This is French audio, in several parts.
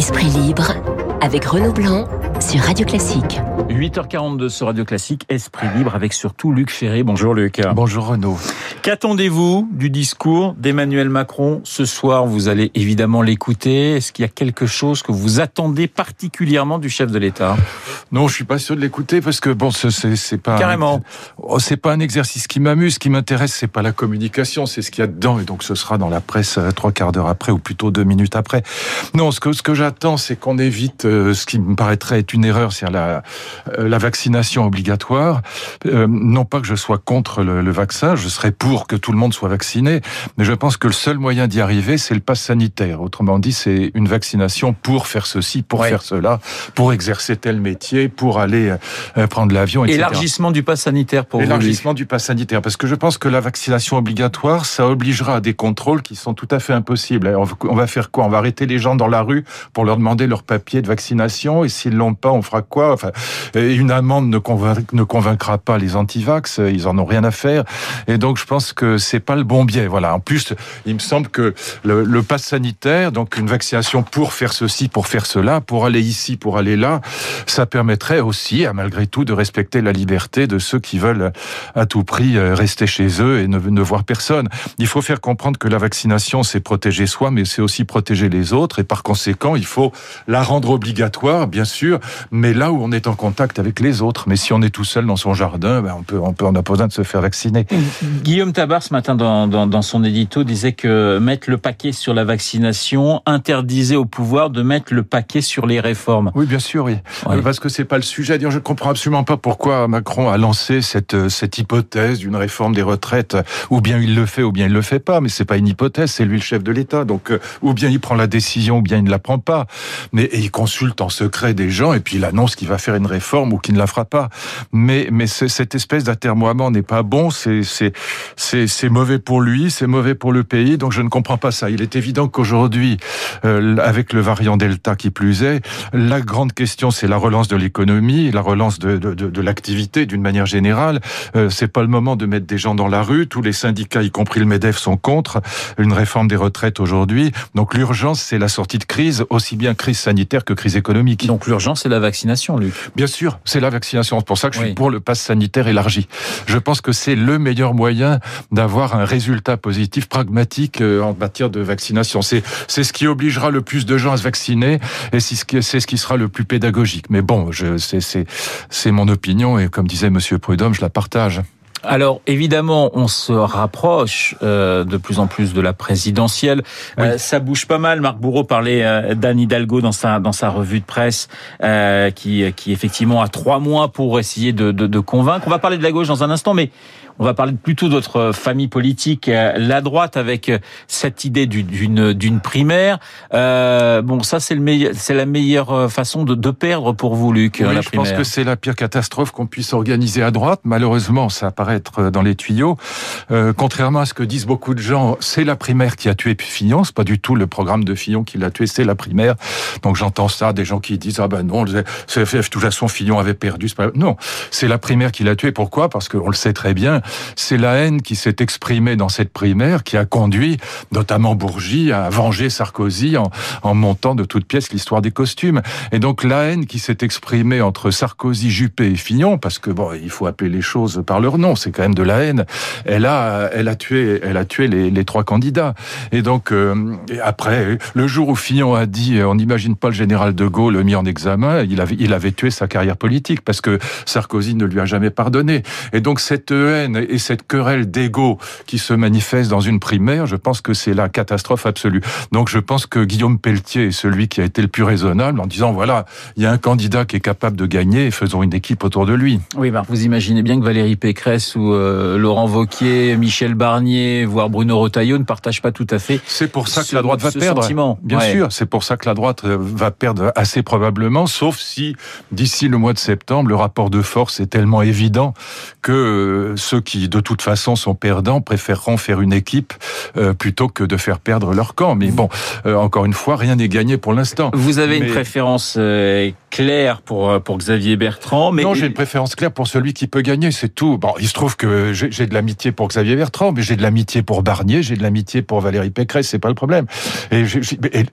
Esprit libre avec Renaud Blanc sur Radio Classique. 8h42 sur Radio Classique, Esprit libre avec surtout Luc Ferré. Bonjour Luc. Bonjour Renaud. Qu'attendez-vous du discours d'Emmanuel Macron ce soir? Vous allez évidemment l'écouter. Est-ce qu'il y a quelque chose que vous attendez particulièrement du chef de l'État? Non, je suis pas sûr de l'écouter parce que bon, c'est pas carrément. Oh, c'est pas un exercice qui m'amuse. Ce qui m'intéresse, c'est pas la communication, c'est ce qu'il y a dedans. Et donc, ce sera dans la presse euh, trois quarts d'heure après ou plutôt deux minutes après. Non, ce que ce que j'attends, c'est qu'on évite euh, ce qui me paraîtrait être une erreur, c'est la euh, la vaccination obligatoire. non pas que je sois contre le, le vaccin, je serais pour que tout le monde soit vacciné, mais je pense que le seul moyen d'y arriver, c'est le pass sanitaire. Autrement dit, c'est une vaccination pour faire ceci, pour faire cela, pour exercer tel métier, pour aller prendre l'avion, etc. Élargissement du pass sanitaire pour Élargissement du pass sanitaire, parce que je pense que la vaccination obligatoire, ça obligera à des contrôles qui sont tout à fait impossibles. On va faire quoi? On va arrêter les gens dans la rue pour leur demander leur papier de vaccination, et s'ils l'ont pas, on fera quoi? Enfin, une amende ne, convaincra pas les antivax, ils en ont rien à faire. Et donc, je pense que c'est pas le bon biais. Voilà. En plus, il me semble que le, le pass sanitaire, donc une vaccination pour faire ceci, pour faire cela, pour aller ici, pour aller là, ça permettrait aussi, malgré tout, de respecter la liberté de ceux qui veulent à tout prix euh, rester chez eux et ne, ne voir personne. Il faut faire comprendre que la vaccination, c'est protéger soi, mais c'est aussi protéger les autres. Et par conséquent, il faut la rendre obligatoire, bien sûr, mais là où on est en contact avec les autres. Mais si on est tout seul dans son jardin, ben on peut, on peut, on a pas besoin de se faire vacciner. Guillaume Tabar, ce matin, dans, dans, son édito, disait que mettre le paquet sur la vaccination interdisait au pouvoir de mettre le paquet sur les réformes. Oui, bien sûr, oui. Euh, parce que c'est pas le sujet. Dire, je comprends absolument pas pourquoi Macron a lancé cette, euh, cette hypothèse d'une réforme des retraites. Ou bien il le fait, ou bien il le fait pas. Mais c'est pas une hypothèse, c'est lui le chef de l'État. Donc, euh, ou bien il prend la décision, ou bien il ne la prend pas. Mais il consulte en secret des gens, et puis il annonce qu'il va faire une réforme ou qu'il ne la fera pas. Mais, mais cette espèce d'atermoiement n'est pas bon. C'est, mauvais pour lui, c'est mauvais pour le pays, donc je ne comprends pas ça. Il est évident qu'aujourd'hui, euh, avec le variant Delta qui plus est, la grande question c'est la relance de l'économie, la relance de, de, l'activité d'une manière générale. Euh, c'est pas le moment de mettre des gens dans la rue. Tous les syndicats, y compris le Medef, sont contre une réforme des retraites aujourd'hui. Donc l'urgence, c'est la sortie de crise, aussi bien crise sanitaire que crise économique. Donc l'urgence, c'est la vaccination, Luc. Bien sûr, c'est la vaccination. C'est pour ça que je suis pour le pass sanitaire élargi. Je pense que c'est le meilleur moyen d'avoir un résultat positif pragmatique euh, en matière de vaccination. C'est c'est ce qui obligera le plus de gens à se vacciner et c'est ce qui c'est ce qui sera le plus pédagogique. Mais bon, je c'est c'est c'est mon opinion et comme disait Monsieur Prudhomme, je la partage. Alors évidemment, on se rapproche euh, de plus en plus de la présidentielle. Euh, ça bouge pas mal. Marc Bourreau parlait euh, d'Anne Hidalgo dans sa dans sa revue de presse, qui qui effectivement a trois mois pour essayer de, de, de convaincre. On va parler de la gauche dans un instant, mais on va parler plutôt de votre famille politique, euh, la droite, avec euh, cette idée d'une d'une primaire. Euh, bon, ça c'est le c'est la meilleure façon de, de, perdre pour vous, Luc. Oui, la je pense que c'est la pire catastrophe qu'on puisse organiser à droite. Malheureusement, ça apparaît être dans les tuyaux. Euh, contrairement à ce que disent beaucoup de gens, c'est la primaire qui a tué Fillon. C'est pas du tout le programme de Fillon qui l'a tué, c'est la primaire. Donc j'entends ça, des gens qui disent ah ben non, de toute façon Fillon avait perdu. Non, c'est la primaire qui l'a tué. Pourquoi? Parce qu'on le sait très bien c'est la haine qui s'est exprimée dans cette primaire qui a conduit notamment Bourgie à venger Sarkozy en, en montant de toutes pièces l'histoire des costumes. Et donc la haine qui s'est exprimée entre Sarkozy, Juppé et Fillon, parce que bon, il faut appeler les choses par leur nom, c'est quand même de la haine. Elle a, elle a tué, elle a tué les, les trois candidats. Et donc euh, après, le jour où Fillon a dit, on n'imagine pas le général de Gaulle mis en examen, il avait, il avait tué sa carrière politique parce que Sarkozy ne lui a jamais pardonné. Et donc cette haine et cette querelle d'ego qui se manifeste dans une primaire, je pense que c'est la catastrophe absolue. Donc je pense que Guillaume Pelletier est celui qui a été le plus raisonnable en disant voilà, il y a un candidat qui est capable de gagner et faisons une équipe autour de lui. Oui, bah vous imaginez bien que Valérie Pécresse ou euh, Laurent Vauquier, Michel Barnier, voire Bruno Retailleau ne partagent pas tout à fait. C'est pour ça que la droite va perdre. Sentiment. Bien sûr, c'est pour ça que la droite euh, va perdre assez probablement, sauf si d'ici le mois de septembre, le rapport de force est tellement évident que euh, ceux qui de toute façon sont perdants préféreront faire une équipe euh, plutôt que de faire perdre leur camp. Mais bon, euh, encore une fois, rien n'est gagné pour l'instant. Vous avez une préférence euh, claire pour pour Xavier Bertrand. Mais non, j'ai une préférence claire pour celui qui peut gagner, c'est tout. Bon, il se trouve que j'ai de l'amitié pour Xavier Bertrand, mais j'ai de l'amitié pour Barnier, j'ai de l'amitié pour Valérie Pécresse, c'est pas le problème. Et,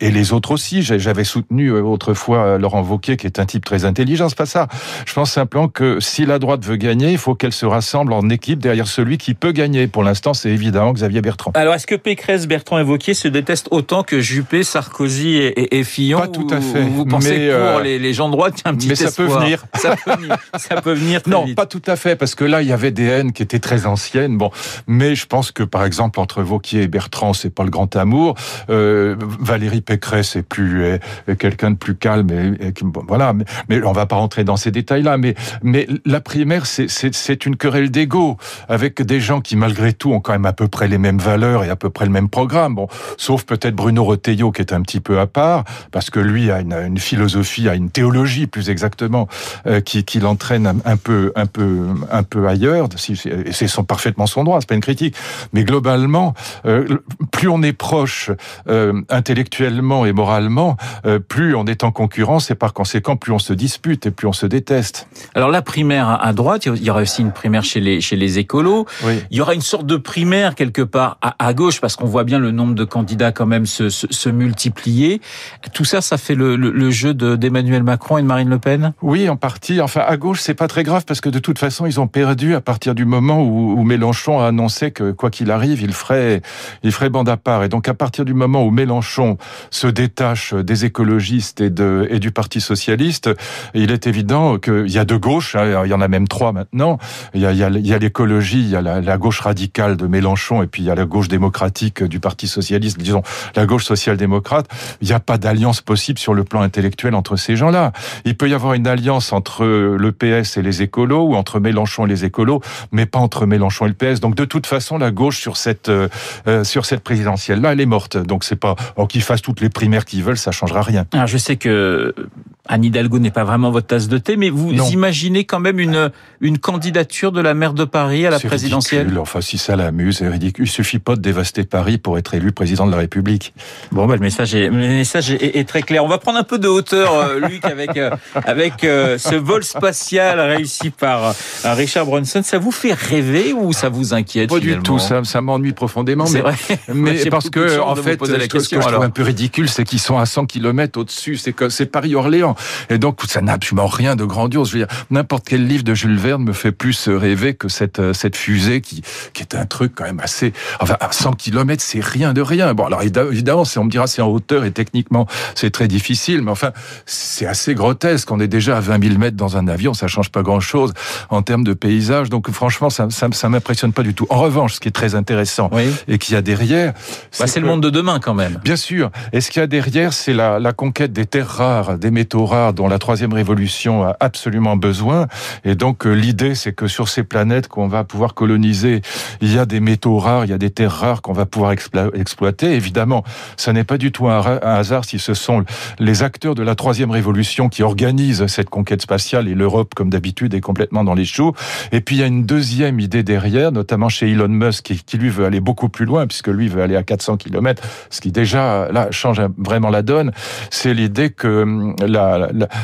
et, les autres aussi. J'avais soutenu autrefois Laurent Wauquiez, qui est un type très intelligent. C'est pas ça. Je pense simplement que si la droite veut gagner, il faut qu'elle se rassemble en équipe derrière celui qui peut gagner. Pour l'instant, c'est évidemment Xavier Bertrand. Alors, est-ce que Pécresse, Bertrand et Wauquiez se détestent autant que Juppé, Sarkozy et, Fillon Pas tout à fait. Vous pensez mais, pour euh, les, gens de droite, il y a un petit Mais ça peut venir. Ça peut venir. ça peut venir très non, pas tout à fait, parce que là, il y avait des haines qui étaient très anciennes. Bon, mais je pense que, par exemple, entre Vauquier et Bertrand, c'est pas le grand amour. Euh, Valérie Pécresse est plus est, quelqu'un de plus calme. Et, bon, voilà, mais, mais, on va pas rentrer dans ces détails-là. Mais, mais la primaire, c'est une querelle d'ego avec des gens qui, malgré tout, ont quand même à peu près les mêmes valeurs et à peu près le même programme. Bon, sauf peut-être Bruno Retailleau qui est un petit peu à part, parce que lui a une, philosophie, a une théologie plus exactement, euh, qui, l'entraîne un, peu, un peu, un peu ailleurs. C'est son, parfaitement son droit, c'est pas une critique. Mais globalement, euh, plus on est proche euh, intellectuellement et moralement, plus on est en concurrence et par conséquent, plus on se dispute et plus on se déteste. Alors la primaire à droite, il y aura aussi une primaire chez les chez les écolos. Il y aura une sorte de primaire quelque part à, à gauche parce qu'on voit bien le nombre de candidats quand même se, se, se multiplier. Tout ça, ça fait le, le, le jeu d'Emmanuel Macron et de Marine Le Pen? Oui, en partie. Enfin, à gauche, c'est pas très grave parce que de toute façon, ils ont perdu à partir du moment où, où Mélenchon a annoncé que quoi qu'il arrive, il ferait, il ferait bande à part. Et donc, à partir du moment où Mélenchon se détache des écologistes et, de, et du Parti socialiste, il est évident qu'il y a deux gauches. Hein, il y en a même trois maintenant. Il y a, il y a il y a la, la gauche radicale de Mélenchon et puis il y a la gauche démocratique du Parti socialiste, disons la gauche social-démocrate. Il n'y a pas d'alliance possible sur le plan intellectuel entre ces gens-là. Il peut y avoir une alliance entre le PS et les écolos ou entre Mélenchon et les écolos, mais pas entre Mélenchon et le PS. Donc de toute façon, la gauche sur cette euh, euh sur cette présidentielle là, elle est morte. Donc c'est pas oh, qu'ils fassent toutes les primaires qu'ils veulent, ça changera rien. Alors je sais que Anne Hidalgo n'est pas vraiment votre tasse de thé, mais vous imaginez quand même une une candidature de la maire de Paris à la présidentielle ridicule. Enfin, si ça l'amuse, c'est ridicule. Il suffit pas de dévaster Paris pour être élu président de la République. Bon, bah, le message est le message est, est très clair. On va prendre un peu de hauteur, euh, Luc, avec euh, avec euh, ce vol spatial réussi par Richard Branson. Ça vous fait rêver ou ça vous inquiète Pas du tout. Ça, ça m'ennuie profondément. Mais, vrai. mais parce que en fait, la ce, question, que je trouve un peu ridicule, c'est qu'ils sont à 100 km au-dessus. C'est Paris-Orléans. Et donc, ça n'a absolument rien de grandiose. Je veux dire, n'importe quel livre de Jules Verne me fait plus rêver que cette, cette fusée qui, qui est un truc quand même assez, enfin, à 100 km, c'est rien de rien. Bon, alors, évidemment, on me dira c'est en hauteur et techniquement, c'est très difficile, mais enfin, c'est assez grotesque. On est déjà à 20 000 mètres dans un avion, ça change pas grand chose en termes de paysage. Donc, franchement, ça, ça, ça m'impressionne pas du tout. En revanche, ce qui est très intéressant oui. et qu'il y a derrière, bah, c'est le monde de demain quand même. Bien sûr. Et ce qu'il y a derrière, c'est la, la conquête des terres rares, des métaux rares dont la troisième révolution a absolument besoin. Et donc, euh, l'idée, c'est que sur ces planètes qu'on va pouvoir coloniser, il y a des métaux rares, il y a des terres rares qu'on va pouvoir exploiter. Évidemment, ça n'est pas du tout un, hasard si ce sont les acteurs de la troisième révolution qui organisent cette conquête spatiale et l'Europe, comme d'habitude, est complètement dans les choux. Et puis, il y a une deuxième idée derrière, notamment chez Elon Musk, qui, qui lui veut aller beaucoup plus loin, puisque lui veut aller à 400 km, ce qui déjà, là, change vraiment la donne. C'est l'idée que hum,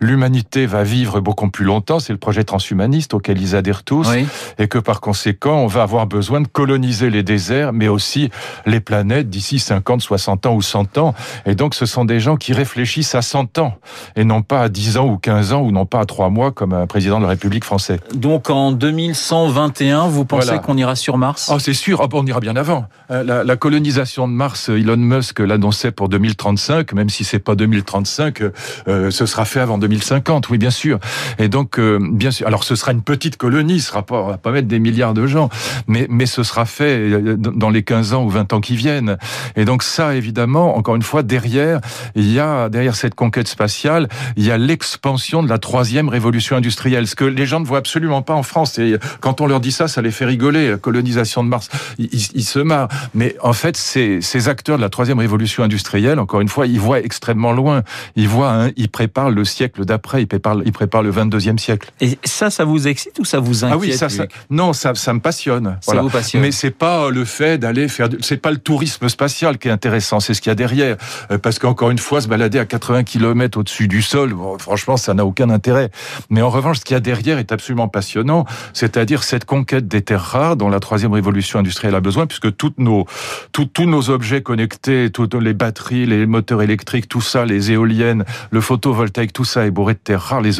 l'humanité va vivre beaucoup plus longtemps. C'est le projet transhumaniste auquel ils adhèrent tous. Oui. Et que par conséquent, on va avoir besoin de coloniser les déserts, mais aussi les planètes d'ici 50, 60 ans ou 100 ans. Et donc, ce sont des gens qui réfléchissent à 100 ans et non pas à 10 ans ou 15 ans ou non pas à 3 mois comme un président de la République française. Donc, en 2121, vous pensez Voilà. qu'on ira sur Mars? Oh, c'est sûr. Oh, bon, on ira bien avant. Euh, La, la colonisation de Mars, Elon Musk l'annonçait pour 2035, même si c'est pas 2035, euh, ce sera fait avant 2050. Oui, bien sûr. Et donc, euh, bien sûr. Alors, ce sera une petite colonie. Ce sera pas, on va pas mettre des milliards de gens, mais mais ce sera fait euh, dans les 15 ans ou 20 ans qui viennent. Et donc ça, évidemment, encore une fois, derrière, il y a derrière cette conquête spatiale, il y a l'expansion de la troisième révolution industrielle. Ce que les gens ne voient absolument pas en France. Et quand on leur dit ça, ça les fait rigoler. La colonisation de Mars, ils, se marrent. Mais en fait, ces, ces acteurs de la troisième révolution industrielle, encore une fois, ils voient extrêmement loin. Ils voient, hein, ils préparent le siècle d'après. Ils préparent, ils préparent le 22e siècle. Et ça, ça vous excite ou ça vous inquiète Ah oui, ça, ça Luc? Non, ça, ça me passionne. Ça vous passionne. Mais c'est pas le fait d'aller faire, c'est pas le tourisme spatial qui est intéressant, c'est ce qu'il y a derrière. Euh, Parce qu'encore une fois, se balader à 80 km au-dessus du sol, franchement, ça n'a aucun intérêt. Mais en revanche, ce qu'il y a derrière est absolument passionnant, c'est-à-dire cette conquête des terres rares dont la troisième révolution industrielle a besoin, puisque toutes nos, tous nos objets connectés, toutes les batteries, les moteurs électriques, tout ça, les éoliennes, le photovoltaïque, tout ça est bourré de terres rares, les,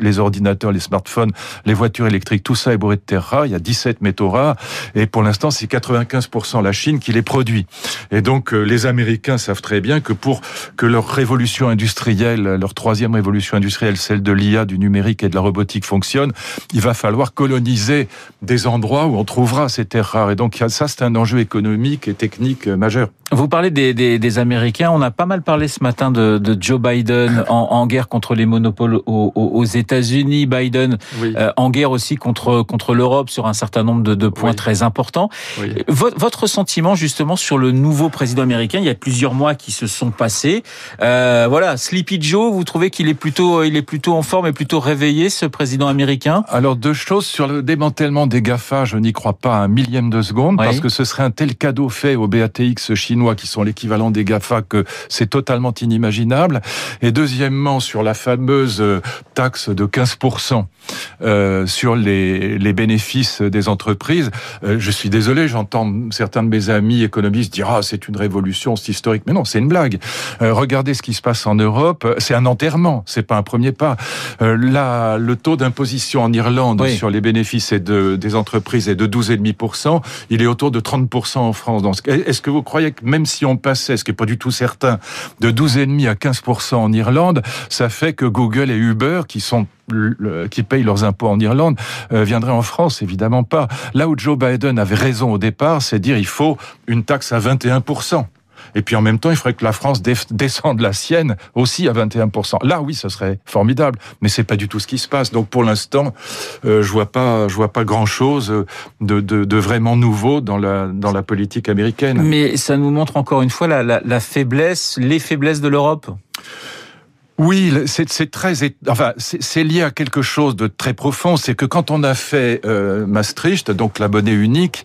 les ordinateurs, les smartphones, les voitures électriques, tout ça est bourré de terres rares. Il y a 17 métaux rares, et pour l'instant, c'est 95% la Chine qui les produit. Et donc, euh, les Américains savent très bien que pour que leur révolution industrielle, leur troisième révolution industrielle, celle de l'IA, du numérique et de la robotique fonctionne, il va falloir coloniser des endroits où on trouvera ces terres rares. Et donc, ça, c'est un enjeu économique et technique euh, majeur. Vous parlez des, des, des, Américains. On a pas mal parlé ce matin de, de Joe Biden en, en, guerre contre les monopoles aux, aux États-Unis. Biden euh, en guerre aussi contre contre l'Europe sur un certain nombre de, de points très importants. Votre sentiment justement sur le nouveau président américain Il y a plusieurs mois qui se sont passés. Euh, voilà, Sleepy Joe. Vous trouvez qu'il est plutôt il est plutôt en forme et plutôt réveillé ce président américain? Alors deux choses sur le démantèlement des Gafa. Je n'y crois pas un millième de seconde parce que ce serait un tel cadeau fait au BATX chinois qui sont l'équivalent des GAFA que c'est totalement inimaginable. Et deuxièmement, sur la fameuse euh, taxe de 15% euh, sur les, les bénéfices des entreprises, euh, je suis désolé, j'entends certains de mes amis économistes dire ah c'est une révolution, c'est historique, mais non, c'est une blague. regardez ce qui se passe en Europe, c'est un enterrement, c'est pas un premier pas. là, le taux d'imposition en Irlande sur les bénéfices et de, des entreprises est de 12,5%, il est autour de 30% en France. Est-ce que vous croyez que même si on passait, ce qui n'est pas du tout certain, de 12,5 à 15% en Irlande, ça fait que Google et Uber, qui sont qui payent leurs impôts en Irlande euh, viendraient en France Évidemment pas. Là où Joe Biden avait raison au départ, c'est dire il faut une taxe à 21% et puis en même temps, il faudrait que la France descende la sienne aussi à 21%. Là, oui, ce serait formidable, mais c'est pas du tout ce qui se passe. Donc pour l'instant, euh, je vois vois pas grand chose de, vraiment nouveau dans la dans la politique américaine. Mais ça nous montre encore une fois la faiblesse, les faiblesses de l'Europe. Oui, c'est très, enfin, c'est lié à quelque chose de très profond. C'est que quand on a fait euh, Maastricht, donc la unique,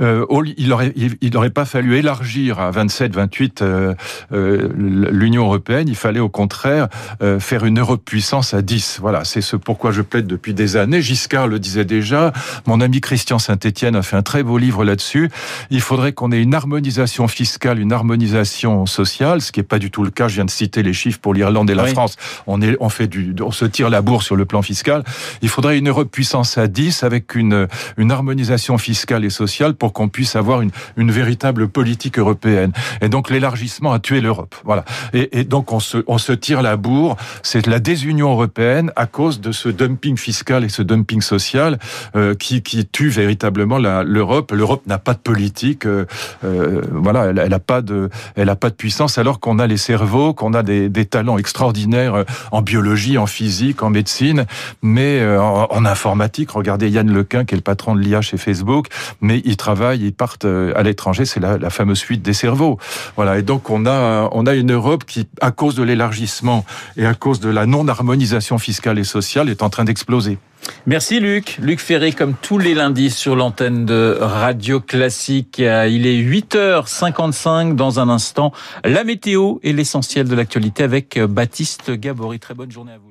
euh, il il, aurait pas fallu élargir à 27, 28 euh, euh, l'Union européenne. Il fallait au contraire euh, faire une Europe puissance à 10. Voilà, c'est ce pourquoi je plaide depuis des années. Giscard le disait déjà. Mon ami Christian Saint-Étienne a fait un très beau livre là-dessus. Il faudrait qu'on ait une harmonisation fiscale, une harmonisation sociale, ce qui est pas du tout le cas. Je viens de citer les chiffres pour l'Irlande et la France, on, fait se tire la bourre sur le plan fiscal. Il faudrait une Europe puissance à 10 avec une, harmonisation fiscale et sociale pour qu'on puisse avoir une, véritable politique européenne. Et donc l'élargissement a tué l'Europe. Voilà. Et, donc on se, tire la bourre. C'est la désunion européenne à cause de ce dumping fiscal et ce dumping social euh, qui, tue véritablement l'Europe. L'Europe n'a pas de politique. Euh, euh, voilà, elle, elle a pas de, elle pas de puissance alors qu'on a les cerveaux, qu'on a des, des talents extraordinaires euh, en biologie, en physique, en médecine, mais euh, en, informatique. Regardez Yann Lequin, qui est le patron de l'IA chez Facebook, mais ils travaillent, ils partent euh, à l'étranger. C'est la, la, fameuse fuite des cerveaux. Voilà. Et donc on a on a une Europe qui, à cause de l'élargissement et à cause de la non-harmonisation fiscale et sociale, est en train d'exploser. Merci Luc. Luc Ferré comme tous les lundis sur l'antenne de Radio Classique. Il est 8h55 dans un instant. La météo et l'essentiel de l'actualité avec Baptiste Gabory. Très bonne journée à vous.